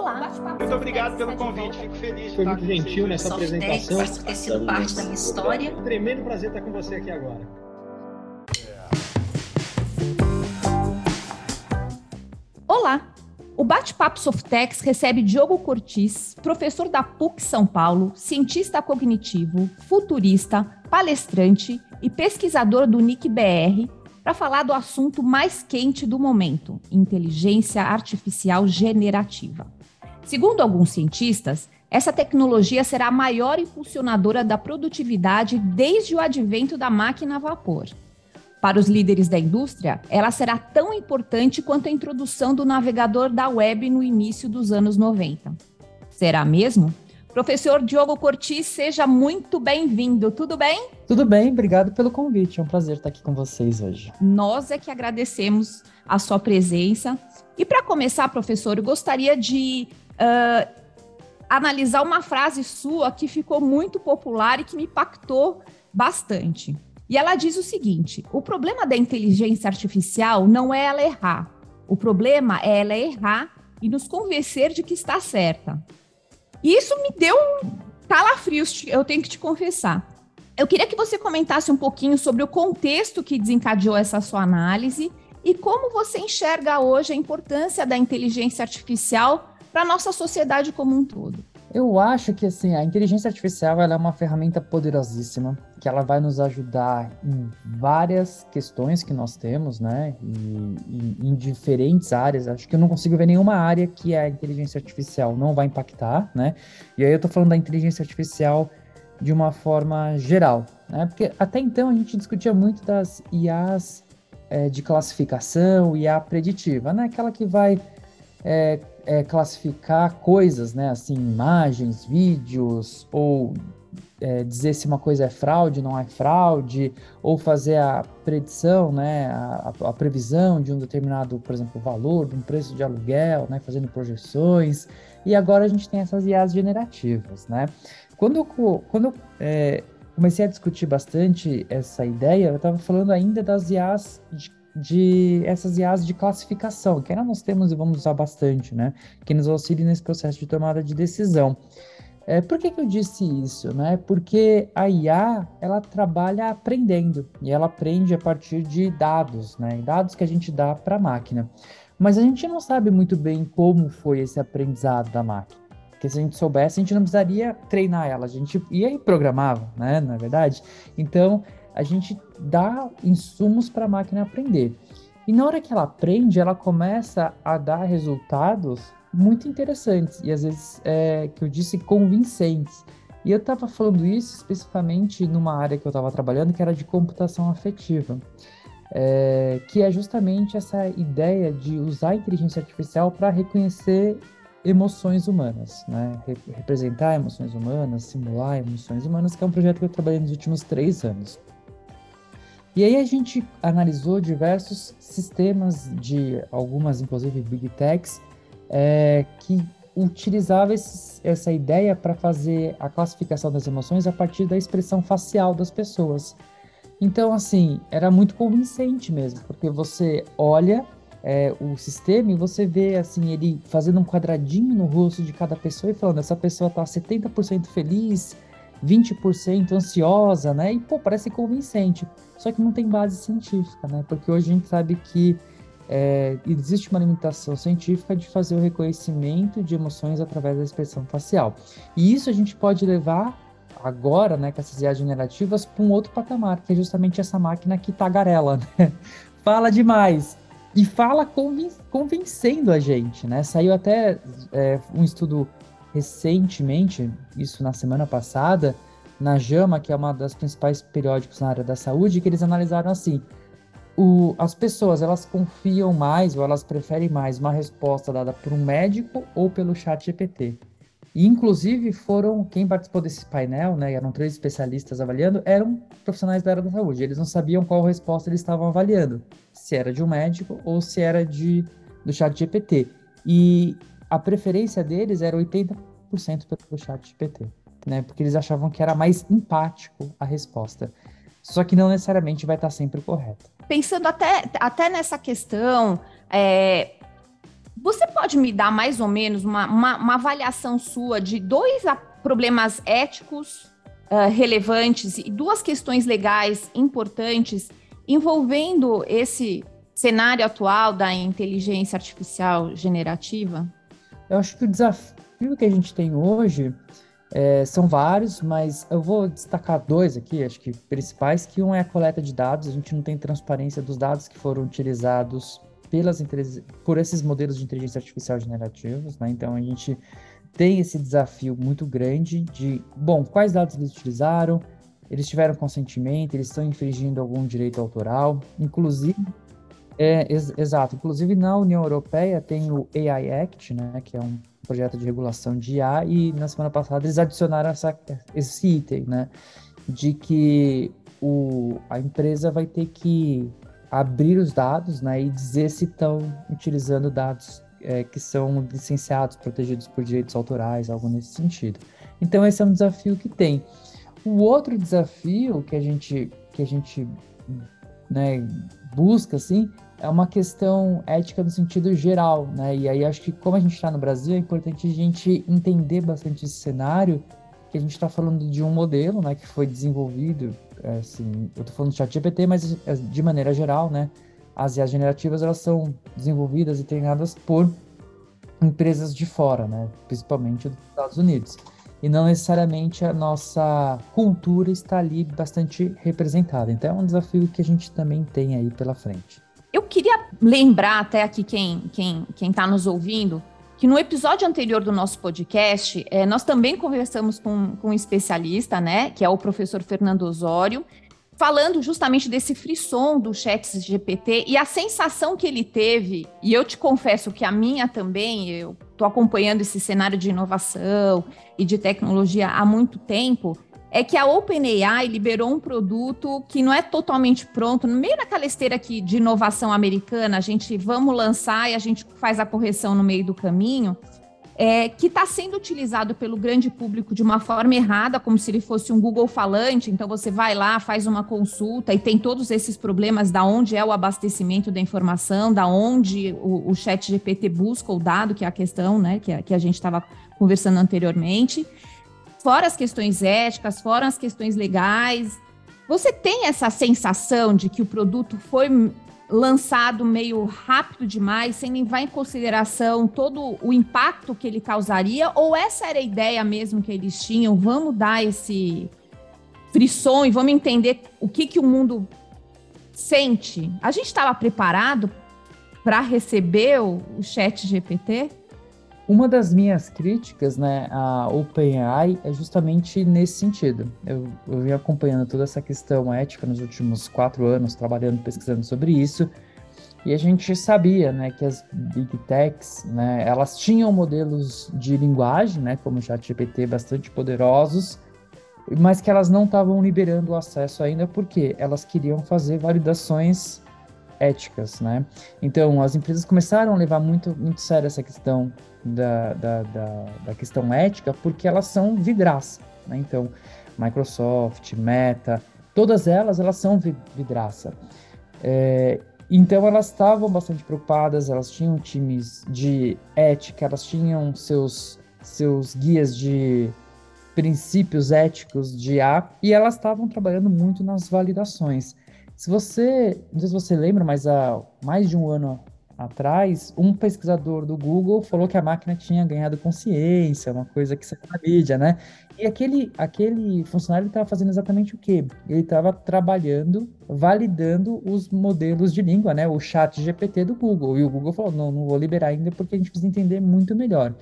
Olá. Muito obrigado pelo convite, fico feliz. Foi muito gentil nessa apresentação. Por ter sido parte da minha história. Um tremendo prazer estar com você aqui agora. Olá! O Bate-Papo Softex recebe Diogo Cortis, professor da PUC São Paulo, cientista cognitivo, futurista, palestrante e pesquisador do NIC-BR, para falar do assunto mais quente do momento, inteligência artificial generativa. Segundo alguns cientistas, essa tecnologia será a maior impulsionadora da produtividade desde o advento da máquina a vapor. Para os líderes da indústria, ela será tão importante quanto a introdução do navegador da web no início dos anos 90. Será mesmo? Professor Diogo Cortis, seja muito bem-vindo. Tudo bem? Tudo bem, obrigado pelo convite. É um prazer estar aqui com vocês hoje. Nós é que agradecemos a sua presença. E para começar, professor, eu gostaria de uh, analisar uma frase sua que ficou muito popular e que me impactou bastante. E ela diz o seguinte: o problema da inteligência artificial não é ela errar. O problema é ela errar e nos convencer de que está certa. E isso me deu calafrios, eu tenho que te confessar. Eu queria que você comentasse um pouquinho sobre o contexto que desencadeou essa sua análise e como você enxerga hoje a importância da inteligência artificial para a nossa sociedade como um todo. Eu acho que assim, a inteligência artificial é uma ferramenta poderosíssima, que ela vai nos ajudar em várias questões que nós temos, né? E, e, em diferentes áreas. Acho que eu não consigo ver nenhuma área que a inteligência artificial não vai impactar, né? E aí eu tô falando da inteligência artificial de uma forma geral, né? Porque até então a gente discutia muito das IAs é, de classificação, IA preditiva, né? Aquela que vai é, é, classificar coisas, né? Assim, imagens, vídeos, ou é, dizer se uma coisa é fraude, não é fraude, ou fazer a predição, né? A, a, previsão de um determinado, por exemplo, valor, de um preço de aluguel, né? Fazendo projeções. E agora a gente tem essas IAs generativas, né? Quando eu, quando é, comecei a discutir bastante essa ideia, eu estava falando ainda das IAs de de essas IAs de classificação, que ainda nós temos e vamos usar bastante, né? Que nos auxiliem nesse processo de tomada de decisão. É, por que, que eu disse isso? Né? Porque a IA ela trabalha aprendendo e ela aprende a partir de dados, né? dados que a gente dá para a máquina. Mas a gente não sabe muito bem como foi esse aprendizado da máquina. Porque se a gente soubesse, a gente não precisaria treinar ela, a gente ia e programava, né? Na é verdade. Então, a gente dá insumos para a máquina aprender. E na hora que ela aprende, ela começa a dar resultados muito interessantes e às vezes, é, que eu disse, convincentes. E eu estava falando isso especificamente numa área que eu estava trabalhando, que era de computação afetiva, é, que é justamente essa ideia de usar a inteligência artificial para reconhecer emoções humanas, né? representar emoções humanas, simular emoções humanas, que é um projeto que eu trabalhei nos últimos três anos. E aí a gente analisou diversos sistemas de algumas, inclusive big techs, é, que utilizava essa ideia para fazer a classificação das emoções a partir da expressão facial das pessoas. Então, assim, era muito convincente mesmo, porque você olha é, o sistema e você vê, assim, ele fazendo um quadradinho no rosto de cada pessoa e falando: essa pessoa está 70% feliz, 20% ansiosa, né? E, pô, parece convincente. Só que não tem base científica, né? Porque hoje a gente sabe que é, existe uma limitação científica de fazer o reconhecimento de emoções através da expressão facial. E isso a gente pode levar agora, né, com essas IAs generativas, para um outro patamar, que é justamente essa máquina que tagarela, né? Fala demais. E fala convin convencendo a gente, né? Saiu até é, um estudo recentemente, isso na semana passada, na JAMA, que é uma das principais periódicos na área da saúde, que eles analisaram assim: o, as pessoas elas confiam mais ou elas preferem mais uma resposta dada por um médico ou pelo chat GPT. E, inclusive, foram, quem participou desse painel, né, eram três especialistas avaliando, eram profissionais da área da saúde. Eles não sabiam qual resposta eles estavam avaliando, se era de um médico ou se era de, do chat GPT. E a preferência deles era 80% pelo chat GPT, né? Porque eles achavam que era mais empático a resposta. Só que não necessariamente vai estar sempre correta. Pensando até, até nessa questão, é, Você pode me dar mais ou menos uma, uma, uma avaliação sua de dois problemas éticos uh, relevantes e duas questões legais importantes envolvendo esse cenário atual da inteligência artificial generativa? Eu acho que o desafio que a gente tem hoje é, são vários, mas eu vou destacar dois aqui, acho que principais, que um é a coleta de dados, a gente não tem transparência dos dados que foram utilizados pelas por esses modelos de inteligência artificial generativos, né? Então a gente tem esse desafio muito grande de, bom, quais dados eles utilizaram, eles tiveram consentimento, eles estão infringindo algum direito autoral, inclusive é, ex exato. Inclusive, na União Europeia tem o AI Act, né, que é um projeto de regulação de IA, e na semana passada eles adicionaram essa, esse item, né, de que o, a empresa vai ter que abrir os dados né, e dizer se estão utilizando dados é, que são licenciados, protegidos por direitos autorais, algo nesse sentido. Então, esse é um desafio que tem. O outro desafio que a gente, que a gente né, busca, assim, é uma questão ética no sentido geral, né? E aí acho que como a gente está no Brasil, é importante a gente entender bastante esse cenário, que a gente está falando de um modelo, né, que foi desenvolvido, é, assim, eu estou falando do chat GPT, mas é, de maneira geral, né, as IAs generativas, elas são desenvolvidas e treinadas por empresas de fora, né, principalmente dos Estados Unidos. E não necessariamente a nossa cultura está ali bastante representada. Então é um desafio que a gente também tem aí pela frente. Eu queria lembrar até aqui quem quem quem está nos ouvindo que no episódio anterior do nosso podcast é, nós também conversamos com, com um especialista, né, que é o professor Fernando Osório, falando justamente desse frisson do chat GPT e a sensação que ele teve, e eu te confesso que a minha também, eu estou acompanhando esse cenário de inovação e de tecnologia há muito tempo, é que a OpenAI liberou um produto que não é totalmente pronto, no meio daquela esteira aqui de inovação americana, a gente vamos lançar e a gente faz a correção no meio do caminho, é, que está sendo utilizado pelo grande público de uma forma errada, como se ele fosse um Google falante. Então você vai lá, faz uma consulta e tem todos esses problemas da onde é o abastecimento da informação, da onde o, o Chat GPT busca o dado, que é a questão, né, que a, que a gente estava conversando anteriormente fora as questões éticas, fora as questões legais. Você tem essa sensação de que o produto foi lançado meio rápido demais, sem levar em consideração todo o impacto que ele causaria? Ou essa era a ideia mesmo que eles tinham? Vamos dar esse frisson e vamos entender o que, que o mundo sente? A gente estava preparado para receber o, o chat GPT? Uma das minhas críticas, né, à OpenAI é justamente nesse sentido. Eu, eu acompanhando toda essa questão ética nos últimos quatro anos, trabalhando, pesquisando sobre isso, e a gente sabia, né, que as big techs, né, elas tinham modelos de linguagem, né, como o ChatGPT, bastante poderosos, mas que elas não estavam liberando o acesso ainda porque elas queriam fazer validações éticas, né? Então, as empresas começaram a levar muito, muito sério essa questão da, da, da, da questão ética, porque elas são vidraça, né? Então, Microsoft, Meta, todas elas, elas são vidraça. É, então, elas estavam bastante preocupadas, elas tinham times de ética, elas tinham seus, seus guias de princípios éticos de A, e elas estavam trabalhando muito nas validações. Se você, não sei se você lembra, mas há mais de um ano atrás, um pesquisador do Google falou que a máquina tinha ganhado consciência, uma coisa que saiu na mídia, né? E aquele, aquele funcionário estava fazendo exatamente o quê? Ele estava trabalhando, validando os modelos de língua, né? O chat GPT do Google. E o Google falou, não, não vou liberar ainda porque a gente precisa entender muito melhor.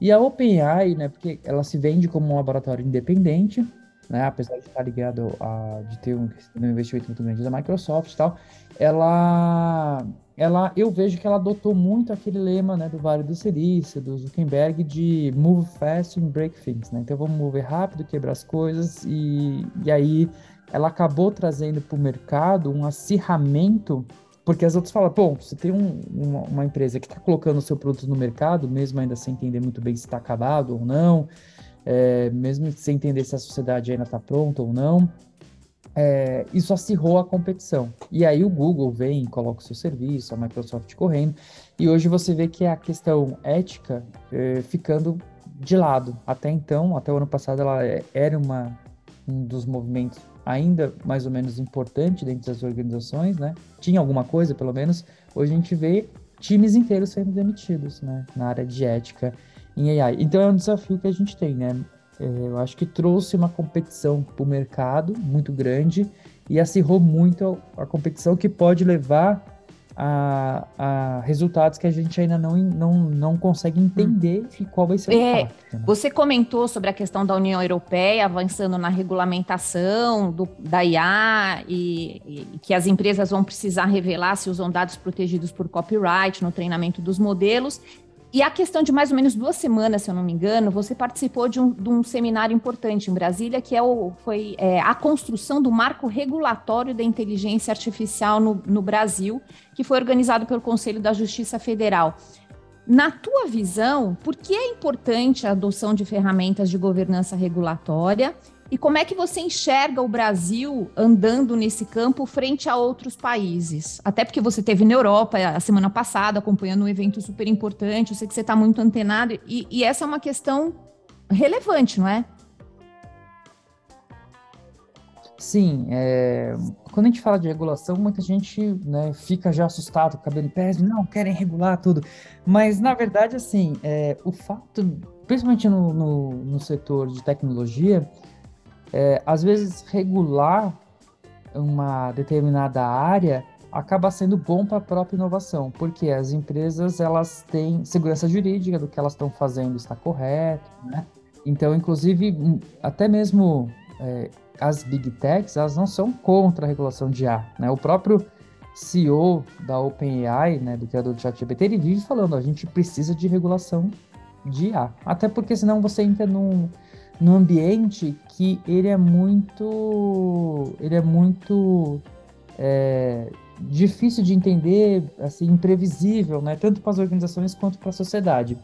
E a OpenAI, né, porque ela se vende como um laboratório independente, né, apesar de estar ligado a de ter um, um investimento muito grande da Microsoft e tal, ela ela eu vejo que ela adotou muito aquele lema, né, do Vale do Silício, do Zuckerberg de move fast and break things, né? Então vamos mover rápido, quebrar as coisas e, e aí ela acabou trazendo para o mercado um acirramento porque as outras falam, bom, você tem um, uma, uma, empresa que está colocando o seu produto no mercado, mesmo ainda sem entender muito bem se está acabado ou não, é, mesmo sem entender se a sociedade ainda está pronta ou não. é, isso acirrou a competição. E aí o Google vem, coloca o seu serviço, a Microsoft correndo, e hoje você vê que a questão ética é, ficando de lado. Até então, até o ano passado, ela era uma, um dos movimentos ainda mais ou menos importante dentro das organizações, né? Tinha alguma coisa, pelo menos. Hoje a gente vê times inteiros sendo demitidos, né? Na área de ética em AI. Então é um desafio que a gente tem, né? É, eu acho que trouxe uma competição para o mercado muito grande e acirrou muito a competição que pode levar a, a, resultados que a gente ainda não, não, não consegue entender hum. qual vai ser o é, impacto. Né? Você comentou sobre a questão da União Europeia avançando na regulamentação do, da IA e, e, que as empresas vão precisar revelar se usam dados protegidos por copyright no treinamento dos modelos. E a questão de mais ou menos duas semanas, se eu não me engano, você participou de um, de um seminário importante em Brasília, que é o, foi é, a construção do marco regulatório da inteligência artificial no, no Brasil, que foi organizado pelo Conselho da Justiça Federal. Na tua visão, por que é importante a adoção de ferramentas de governança regulatória e como é que você enxerga o Brasil andando nesse campo frente a outros países? Até porque você teve na Europa a semana passada acompanhando um evento super importante, eu sei que você está muito antenado, e, e essa é uma questão relevante, não é? Sim, é, quando a gente fala de regulação, muita gente né, fica já assustado, cabelo em pé, não, querem regular tudo. Mas, na verdade, assim, é, o fato, principalmente no, no, no setor de tecnologia, é, às vezes regular uma determinada área acaba sendo bom para a própria inovação, porque as empresas elas têm segurança jurídica do que elas estão fazendo está correto, né? Então, inclusive, hum, até mesmo é, as big techs, elas não são contra a regulação de A, né? O próprio CEO da OpenAI, né, do criador do ChatGPT, ele vive falando, a gente precisa de regulação de A, até porque senão você entra num num ambiente que ele é muito ele é muito é, difícil de entender assim imprevisível né? Tanto para as organizações quanto para a sociedade.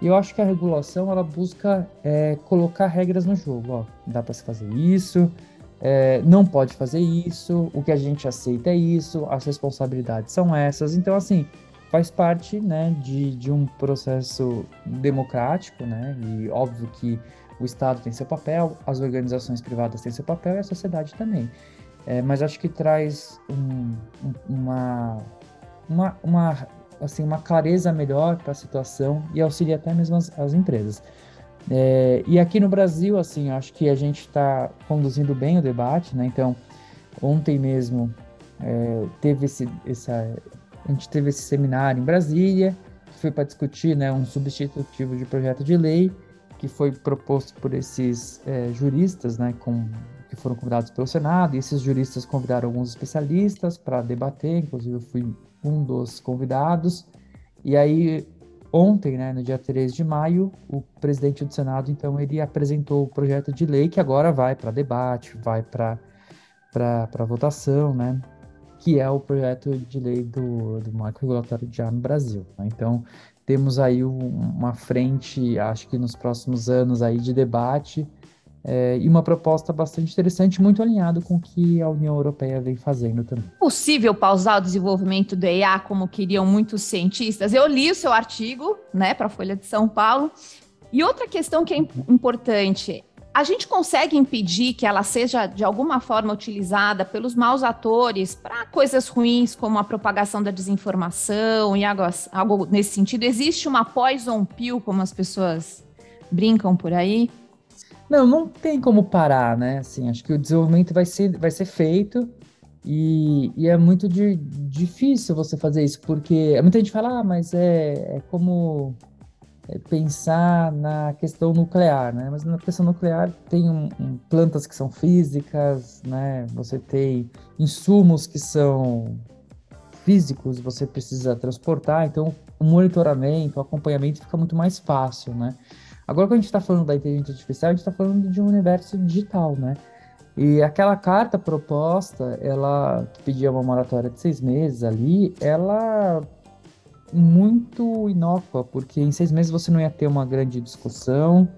E eu acho que a regulação ela busca é, colocar regras no jogo ó. Dá para se fazer isso é, não pode fazer isso o que a gente aceita é isso as responsabilidades são essas. Então assim faz parte né de, de um processo democrático né? E óbvio que o Estado tem seu papel, as organizações privadas têm seu papel e a sociedade também. É, mas acho que traz um, uma, uma, uma, assim, uma clareza melhor para a situação e auxilia até mesmo as, as empresas. É, e aqui no Brasil, assim, acho que a gente está conduzindo bem o debate, né? Então, ontem mesmo é, teve esse, essa, a gente teve esse seminário em Brasília, que foi para discutir né, um substitutivo de projeto de lei que foi proposto por esses é, juristas, né, com, que foram convidados pelo Senado, e esses juristas convidaram alguns especialistas para debater, inclusive eu fui um dos convidados, e aí ontem, né, no dia 3 de maio, o presidente do Senado, então, ele apresentou o projeto de lei que agora vai para debate, vai para votação, né, que é o projeto de lei do, do marco regulatório de ar no Brasil. Né? Então, temos aí uma frente, acho que nos próximos anos aí de debate é, e uma proposta bastante interessante, muito alinhado com o que a União Europeia vem fazendo também. Possível pausar o desenvolvimento do EA como queriam muitos cientistas? Eu li o seu artigo, né, para a Folha de São Paulo. E outra questão que é importante a gente consegue impedir que ela seja de alguma forma utilizada pelos maus atores para coisas ruins, como a propagação da desinformação e algo, algo nesse sentido? Existe uma poison pill, como as pessoas brincam por aí? Não, não tem como parar, né? Assim, acho que o desenvolvimento vai ser, vai ser feito e, e é muito de, difícil você fazer isso, porque muita gente fala, ah, mas é, é como pensar na questão nuclear, né? Mas na questão nuclear tem um, um, plantas que são físicas, né? Você tem insumos que são físicos, você precisa transportar, então o monitoramento, o acompanhamento fica muito mais fácil, né? Agora, quando a gente está falando da inteligência artificial, a gente está falando de um universo digital, né? E aquela carta proposta, ela que pedia uma moratória de seis meses ali, ela muito inócua, porque em seis meses você não ia ter uma grande discussão,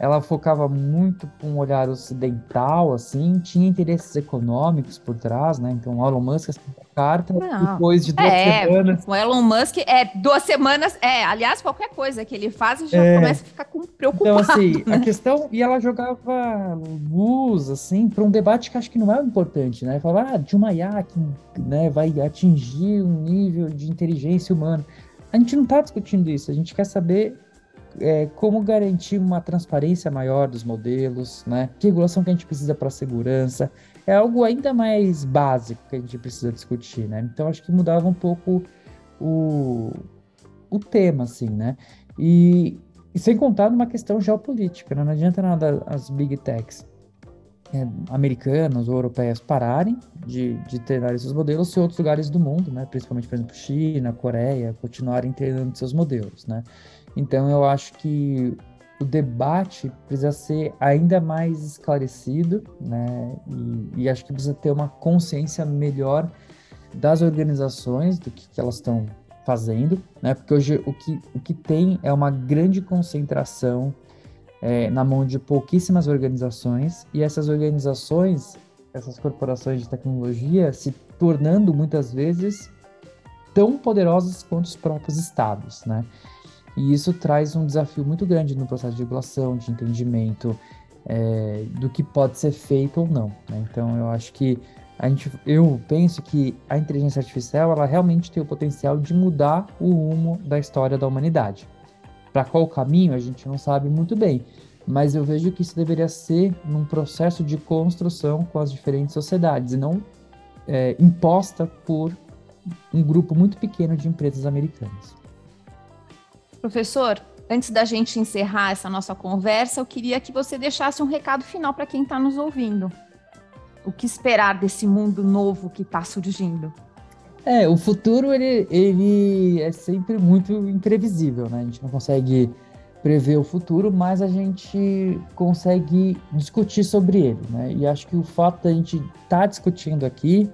ela focava muito com um olhar ocidental, assim, tinha interesses econômicos por trás, né? Então, o Elon Musk carta Não. depois de duas é, semanas. O Elon Musk é duas semanas, é, aliás, qualquer coisa que ele faz já é. começa a ficar com, preocupado. Então, assim, né? a questão, e ela jogava luz, assim, para um debate que acho que não é importante, né? Falava, ah, de uma IA que né, vai atingir um nível de inteligência humana. A gente não está discutindo isso, a gente quer saber é, como garantir uma transparência maior dos modelos, né? Que regulação que a gente precisa para segurança. É algo ainda mais básico que a gente precisa discutir, né? Então acho que mudava um pouco o, o tema, assim, né? E, e sem contar numa questão geopolítica, né? não adianta nada as big techs é, americanas ou europeias pararem de, de treinar esses modelos se outros lugares do mundo, né? Principalmente, por exemplo, China, Coreia, continuarem treinando seus modelos, né? Então eu acho que o debate precisa ser ainda mais esclarecido, né? E, e acho que precisa ter uma consciência melhor das organizações, do que, que elas estão fazendo, né? Porque hoje o que, o que tem é uma grande concentração é, na mão de pouquíssimas organizações, e essas organizações, essas corporações de tecnologia, se tornando muitas vezes tão poderosas quanto os próprios estados, né? E isso traz um desafio muito grande no processo de regulação, de entendimento é, do que pode ser feito ou não. Né? Então, eu acho que a gente, eu penso que a inteligência artificial ela realmente tem o potencial de mudar o rumo da história da humanidade. Para qual caminho a gente não sabe muito bem, mas eu vejo que isso deveria ser num processo de construção com as diferentes sociedades e não é, imposta por um grupo muito pequeno de empresas americanas. Professor, antes da gente encerrar essa nossa conversa, eu queria que você deixasse um recado final para quem está nos ouvindo. O que esperar desse mundo novo que está surgindo? É, o futuro ele, ele é sempre muito imprevisível, né? A gente não consegue prever o futuro, mas a gente consegue discutir sobre ele, né? E acho que o fato da gente estar tá discutindo aqui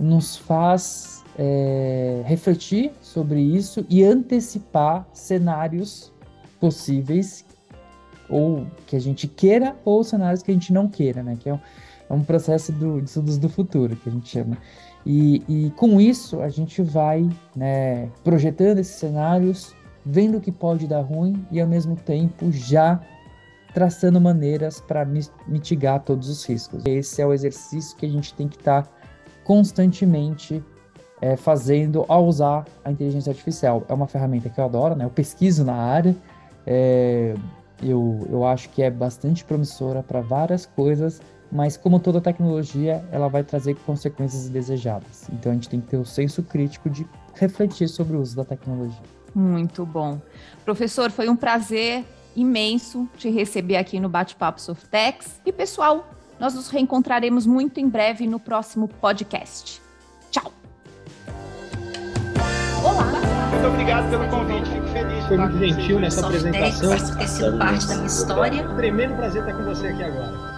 nos faz é, refletir sobre isso e antecipar cenários possíveis ou que a gente queira ou cenários que a gente não queira, né? Que é um, é um processo do, de estudos do futuro que a gente chama. E, e com isso a gente vai né, projetando esses cenários, vendo o que pode dar ruim e ao mesmo tempo já traçando maneiras para mitigar todos os riscos. Esse é o exercício que a gente tem que estar tá constantemente é, fazendo ao usar a inteligência artificial. É uma ferramenta que eu adoro, né? Eu pesquiso na área, é, eu, eu acho que é bastante promissora para várias coisas, mas como toda tecnologia, ela vai trazer consequências indesejadas. Então a gente tem que ter o senso crítico de refletir sobre o uso da tecnologia. Muito bom. Professor, foi um prazer imenso te receber aqui no Bate-Papo Softex. E pessoal, nós nos reencontraremos muito em breve no próximo podcast. Tchau! Muito obrigado pelo convite, fico feliz. Foi muito gentil nessa apresentação. Ter sido parte da minha história. Tremendo prazer estar com você aqui agora.